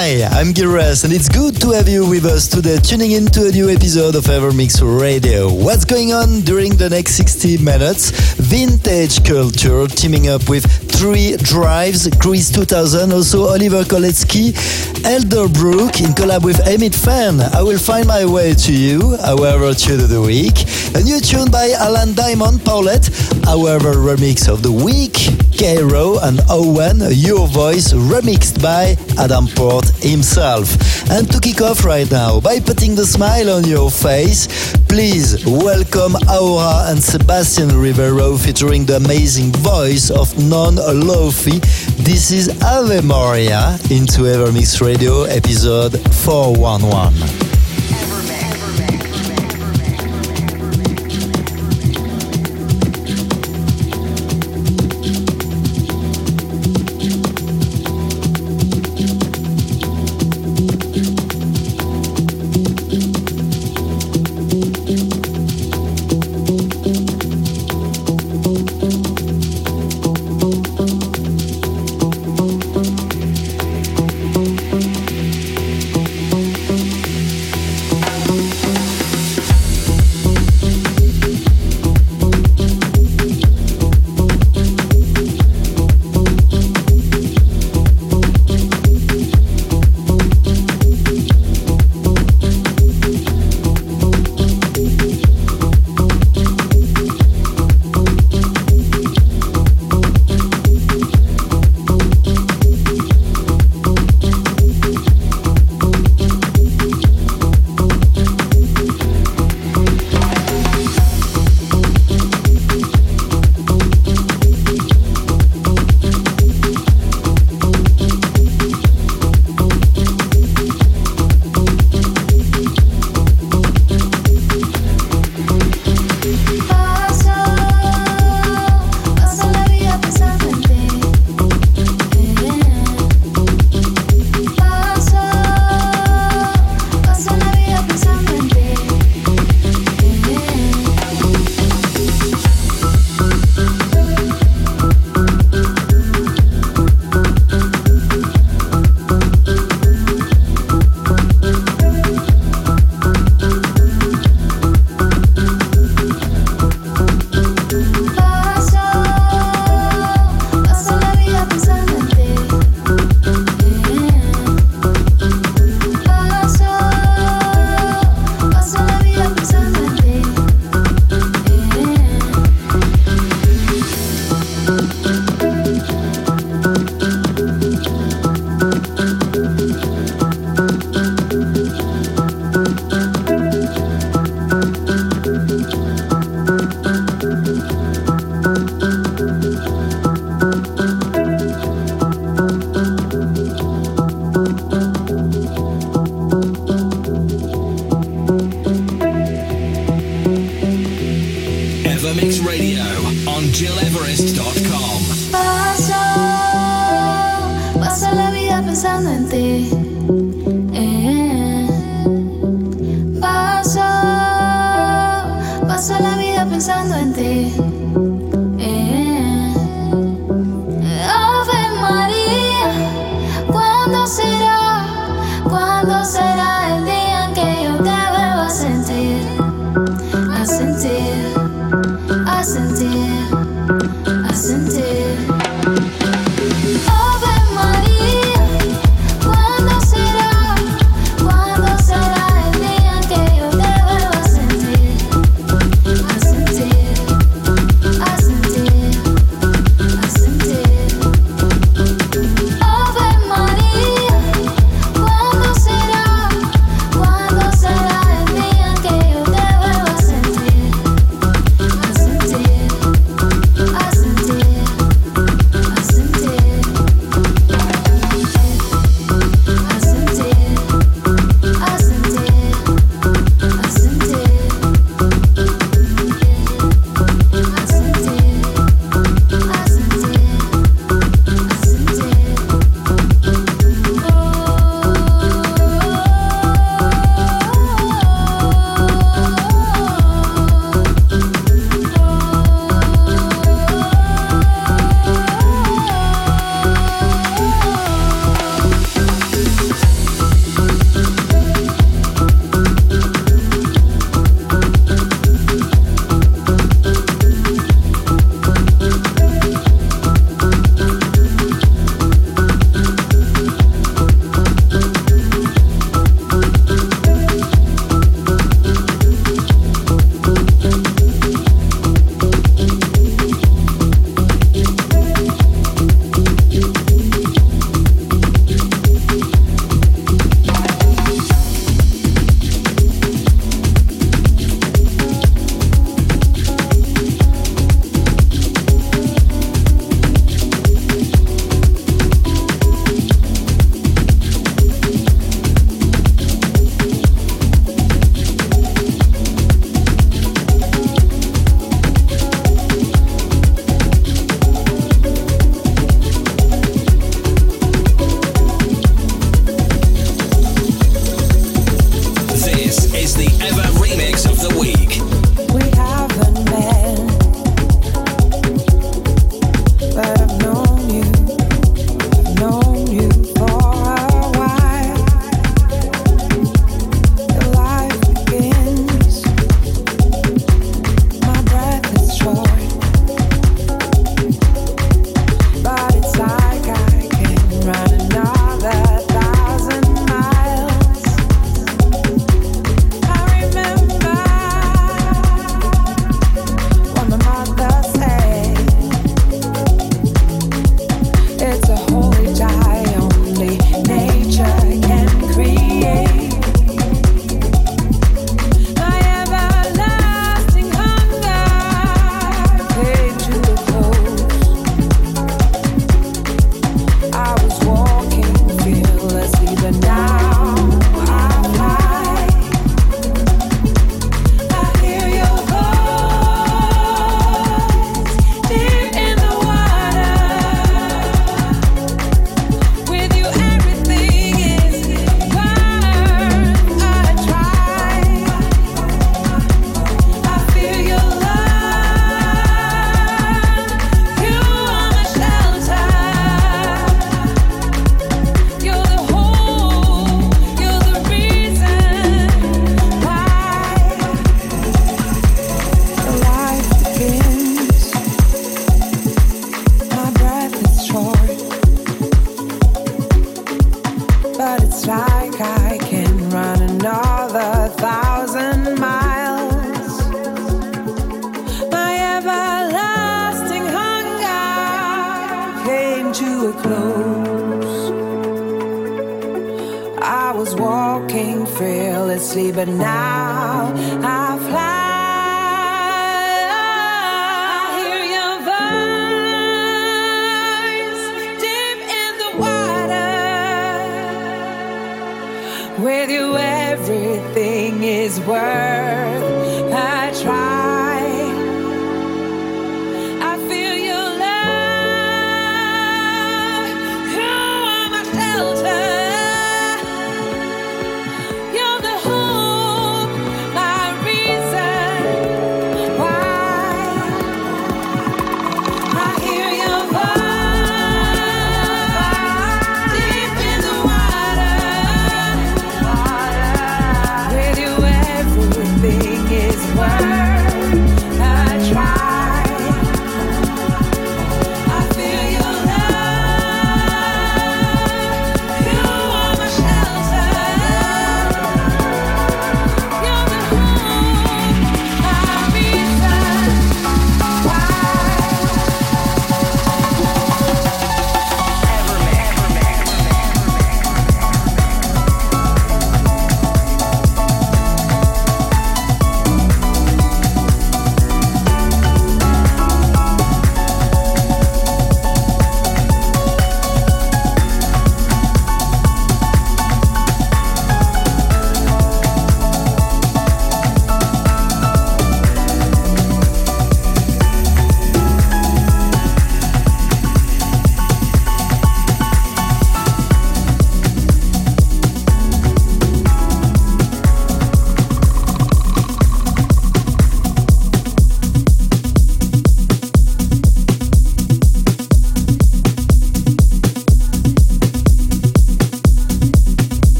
Hi, I'm Gilres, and it's good to have you with us today, tuning in to a new episode of Evermix Radio. What's going on during the next 60 minutes? Vintage culture, teaming up with Three Drives, Chris 2000, also Oliver Koletzki, Elderbrook in collab with Emit Fan. I will find my way to you, our tune of the week. A new tune by Alan Diamond Paulette, our remix of the week. Cairo and Owen, Your Voice, remixed by Adam Port himself. And to kick off right now, by putting the smile on your face, please welcome Aura and Sebastian Rivero featuring the amazing voice of Non Lofi. This is Ave Maria into Evermix Radio episode 411.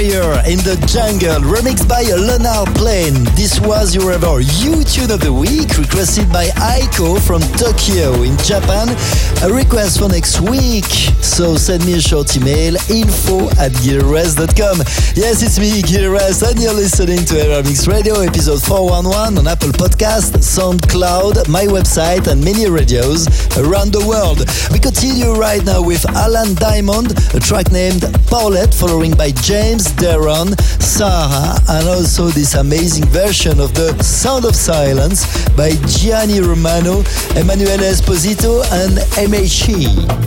Fire in the Jungle, remixed by Leonard Plane. This was your ever U tune of the week, requested by Aiko from Tokyo in Japan. A request for next week, so send me a short email info at gileverest.com. Yes, it's me, Gilres, and you're listening to Evermix Radio, episode 411 on Apple Podcast, SoundCloud, my website, and many radios around the world. We continue right now with Alan Diamond, a track named Paulette, following by James Deron, Sarah, and also this amazing version of the Sound of Silence by Gianni Romano, Emanuele Esposito, and MHE.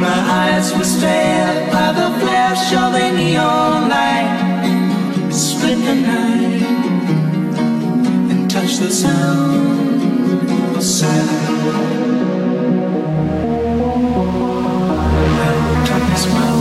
my eyes were stared by the flash of a neon light. Split the night and touch the sound of silence. Well,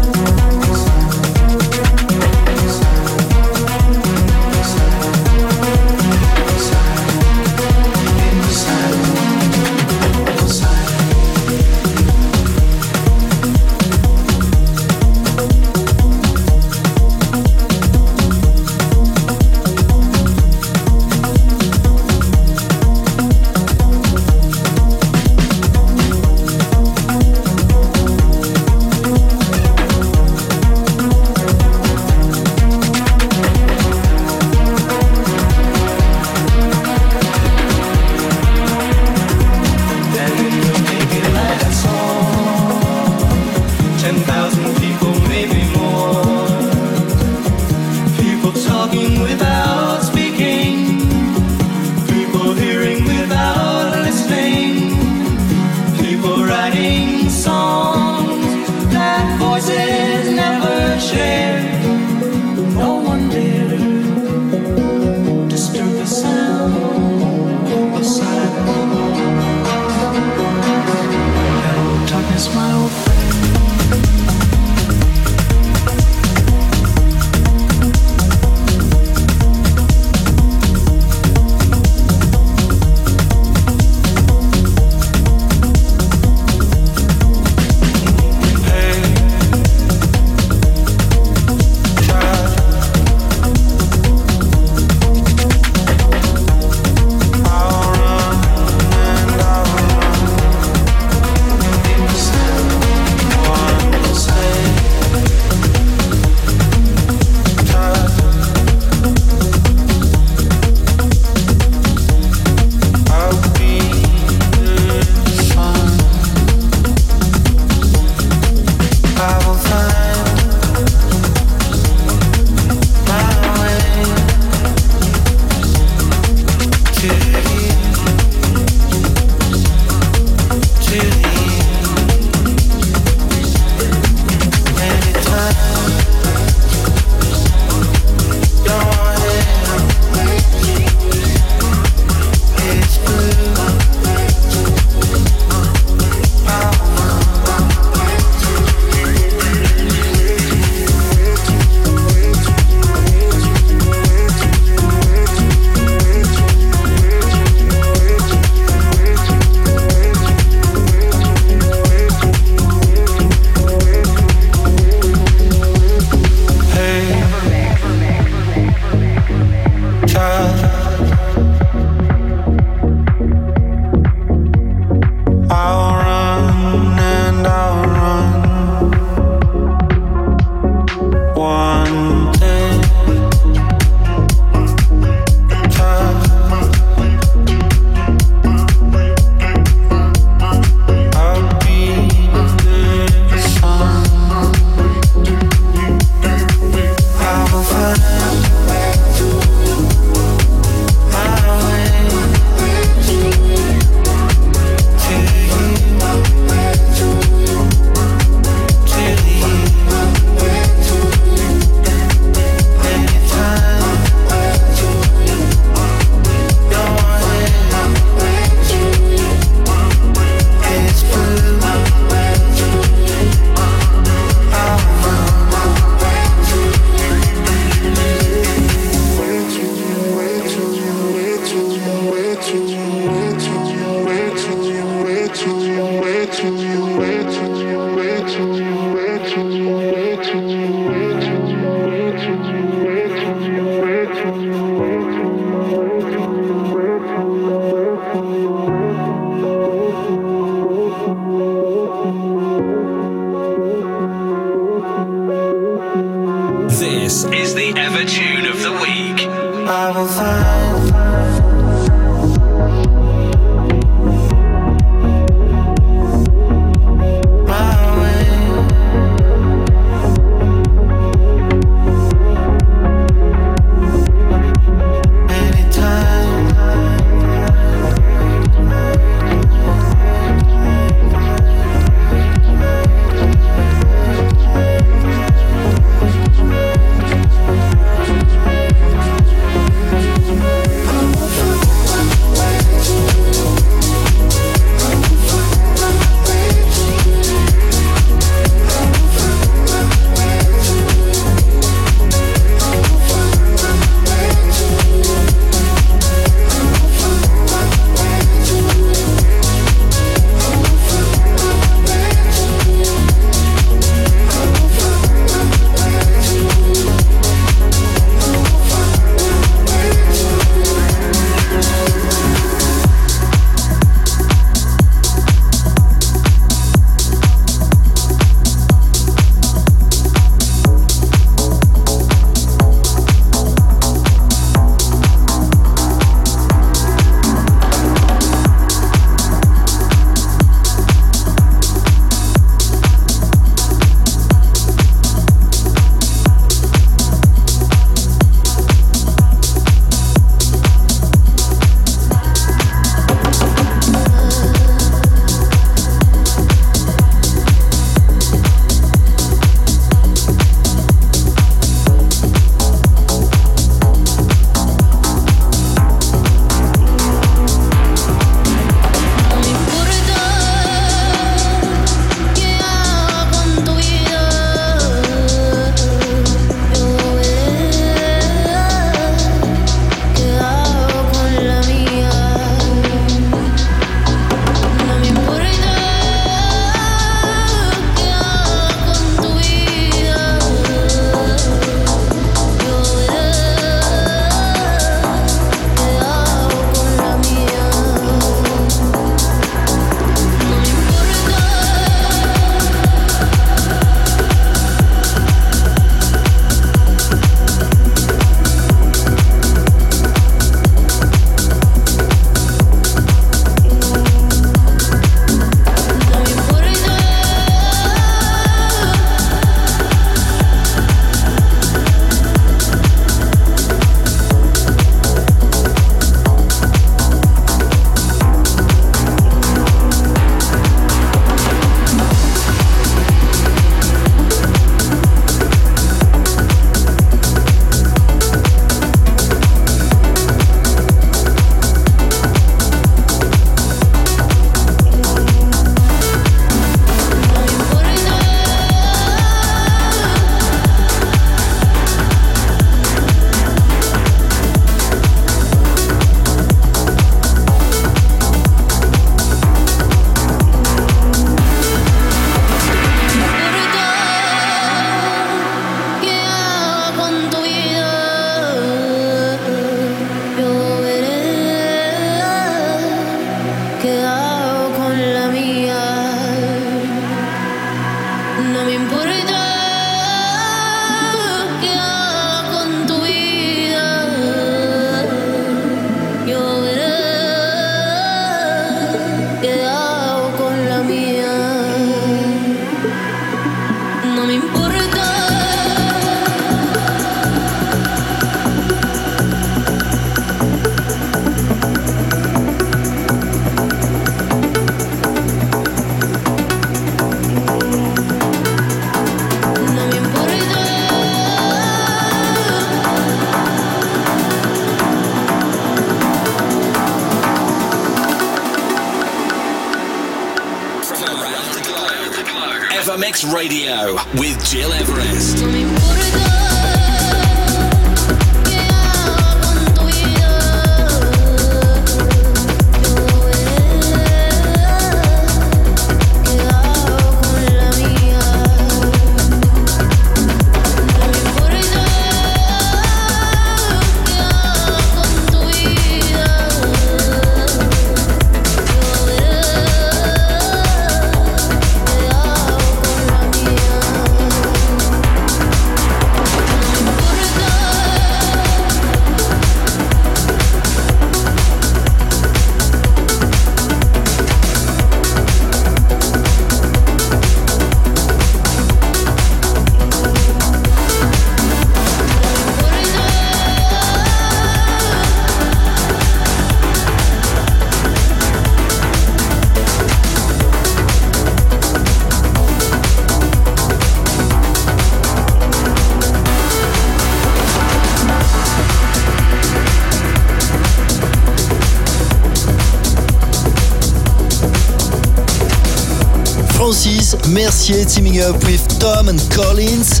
Mercier teaming up with Tom and Collins,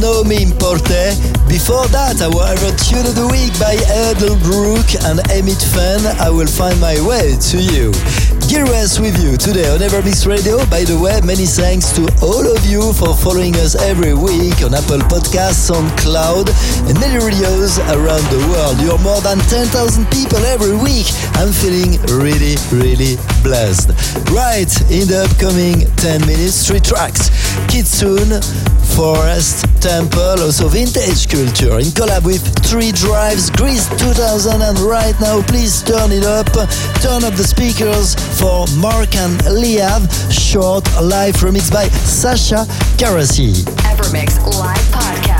No Me Importe. Before that, I however, Tune of the Week by Edelbrook and Emmett Fenn, I Will Find My Way to You. Gil Everest with you today on Evermix Radio. By the way, many thanks to all of you for following us every week on Apple Podcasts, on Cloud, and many radios around the world. You're more than 10,000 people every week. I'm feeling really, really blessed. Right, in the upcoming 10 minutes, three tracks. Kitsune, Forest, Temple, also Vintage Culture in collab with Three Drives, Greece 2000 and right now please turn it up, turn up the speakers for Mark and Liav, short live remix by Sasha Karasi. Evermix live podcast.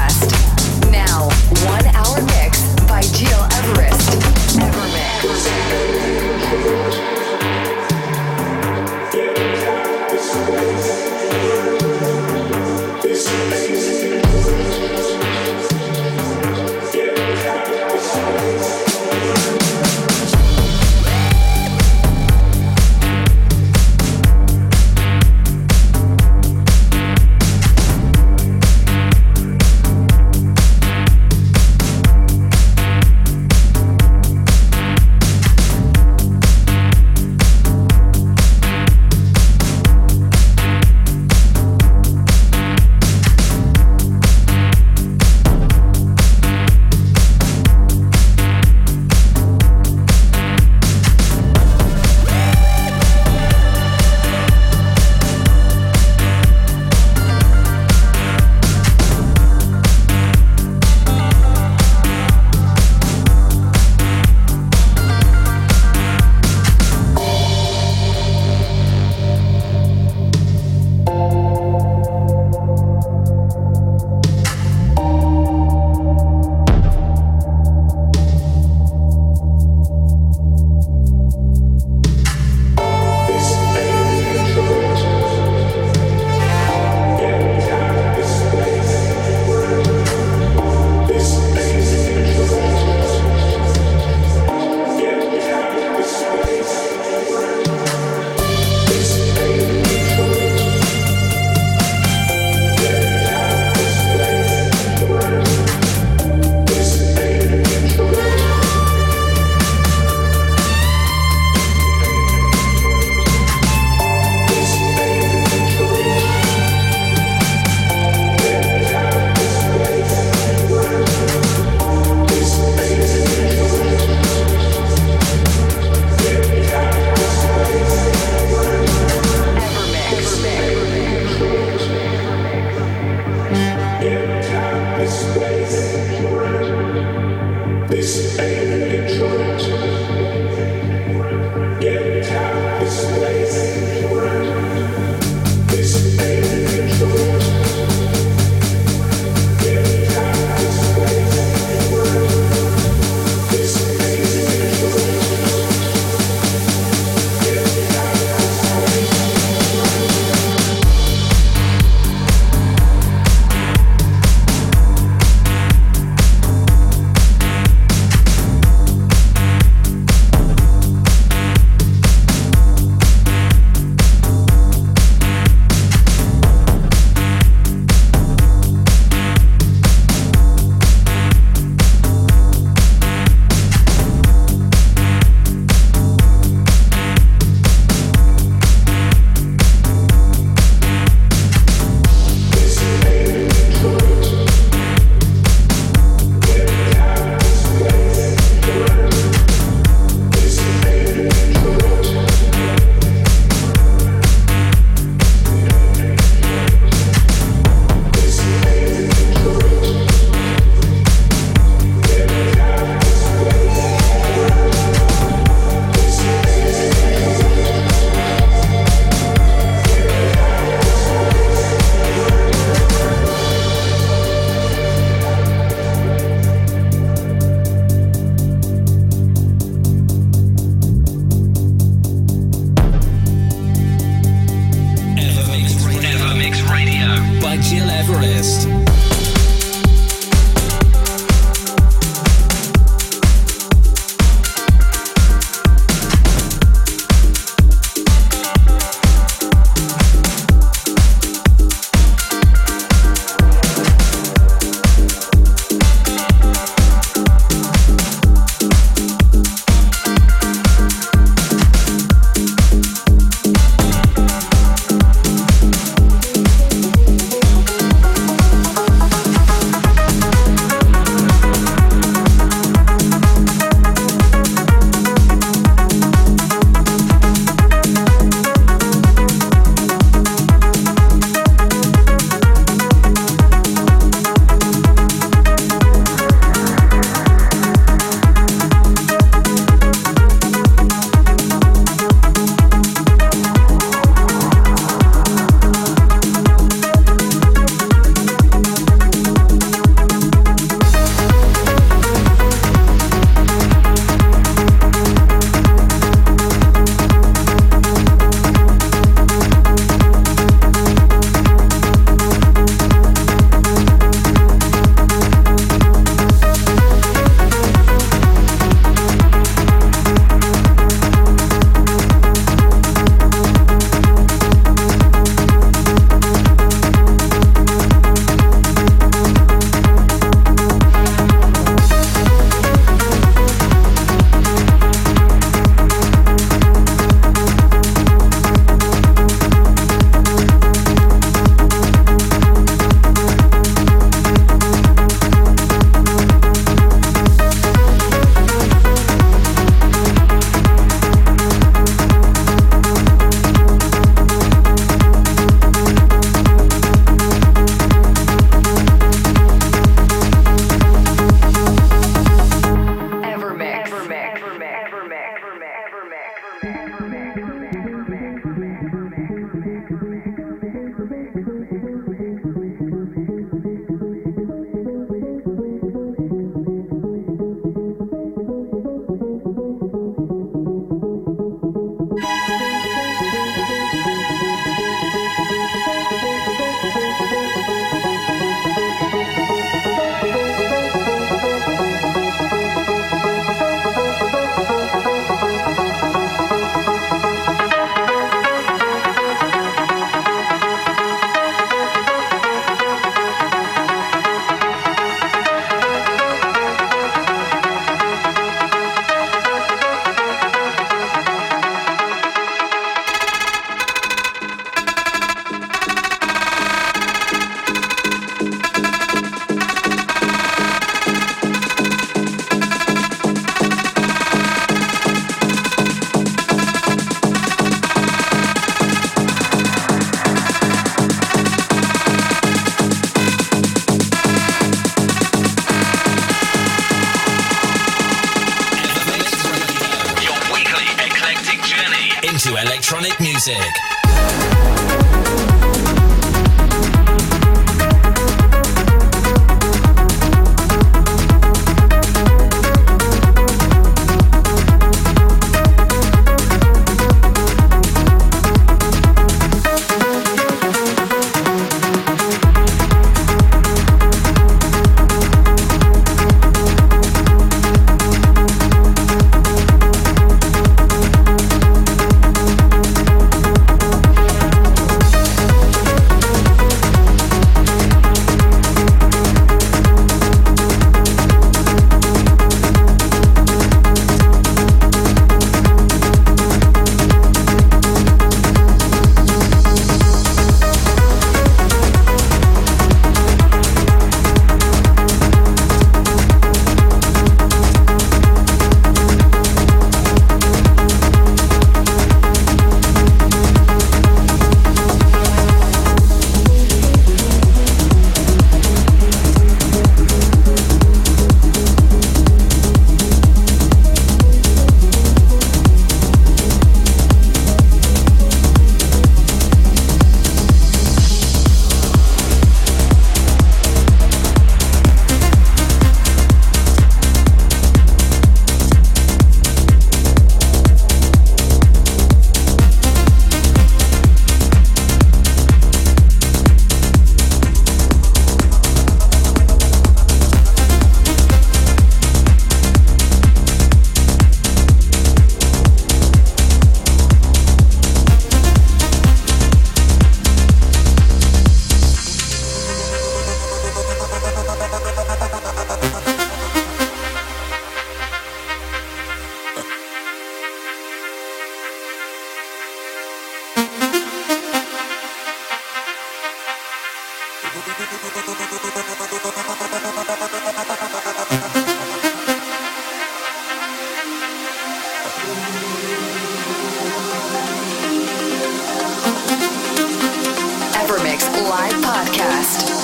Worldwide Podcast.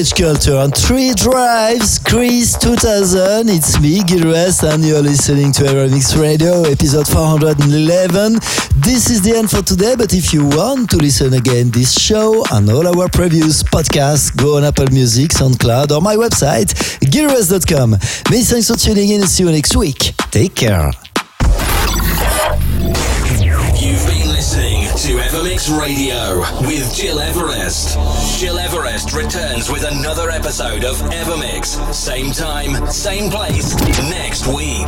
Vintage Culture on three drives, Greece 2000. It's me, Gil Everest, and you're listening to Evermix Radio, episode 411. This is the end for today, but if you want to listen again this show and all our previous podcasts, go on Apple Music, SoundCloud, or my website, gileverest.com. Many thanks for tuning in and see you next week. Take care. Evermix Radio with Gil Everest. Gil Everest returns with another episode of Evermix. Same time, same place, next week.